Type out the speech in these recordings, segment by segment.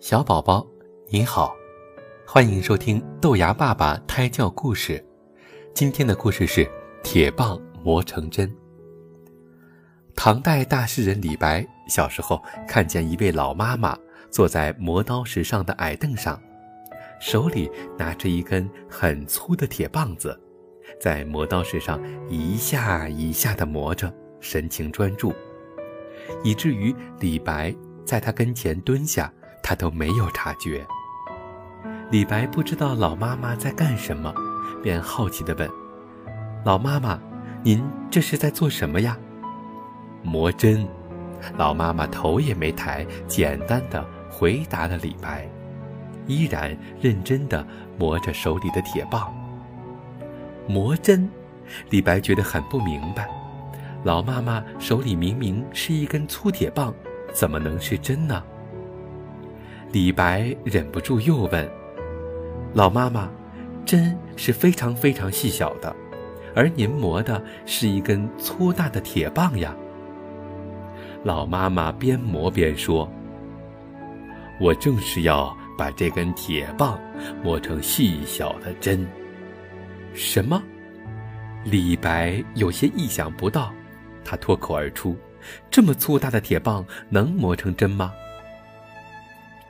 小宝宝，你好，欢迎收听豆芽爸爸胎教故事。今天的故事是铁棒磨成针。唐代大诗人李白小时候看见一位老妈妈坐在磨刀石上的矮凳上，手里拿着一根很粗的铁棒子，在磨刀石上一下一下地磨着，神情专注，以至于李白在他跟前蹲下。他都没有察觉。李白不知道老妈妈在干什么，便好奇地问：“老妈妈，您这是在做什么呀？”磨针。老妈妈头也没抬，简单的回答了李白，依然认真地磨着手里的铁棒。磨针，李白觉得很不明白，老妈妈手里明明是一根粗铁棒，怎么能是针呢？李白忍不住又问：“老妈妈，针是非常非常细小的，而您磨的是一根粗大的铁棒呀。”老妈妈边磨边说：“我正是要把这根铁棒磨成细小的针。”什么？李白有些意想不到，他脱口而出：“这么粗大的铁棒能磨成针吗？”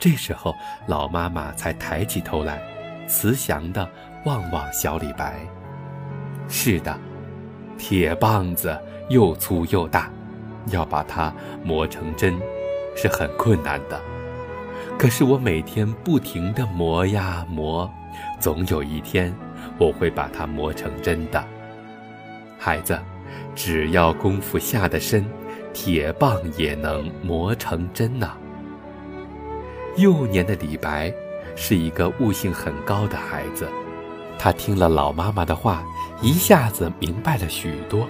这时候，老妈妈才抬起头来，慈祥地望望小李白。是的，铁棒子又粗又大，要把它磨成针，是很困难的。可是我每天不停地磨呀磨，总有一天，我会把它磨成针的。孩子，只要功夫下得深，铁棒也能磨成针呢。幼年的李白是一个悟性很高的孩子，他听了老妈妈的话，一下子明白了许多，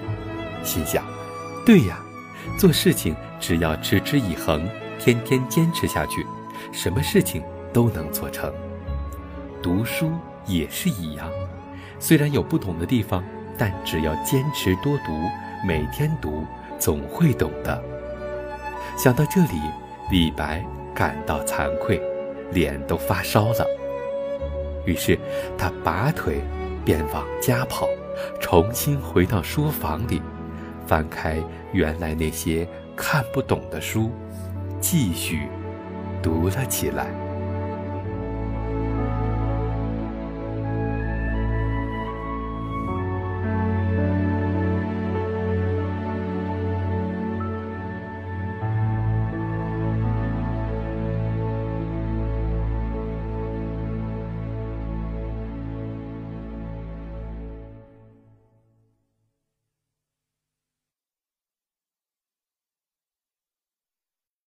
心想：对呀，做事情只要持之以恒，天天坚持下去，什么事情都能做成。读书也是一样，虽然有不懂的地方，但只要坚持多读，每天读，总会懂的。想到这里，李白。感到惭愧，脸都发烧了。于是他拔腿便往家跑，重新回到书房里，翻开原来那些看不懂的书，继续读了起来。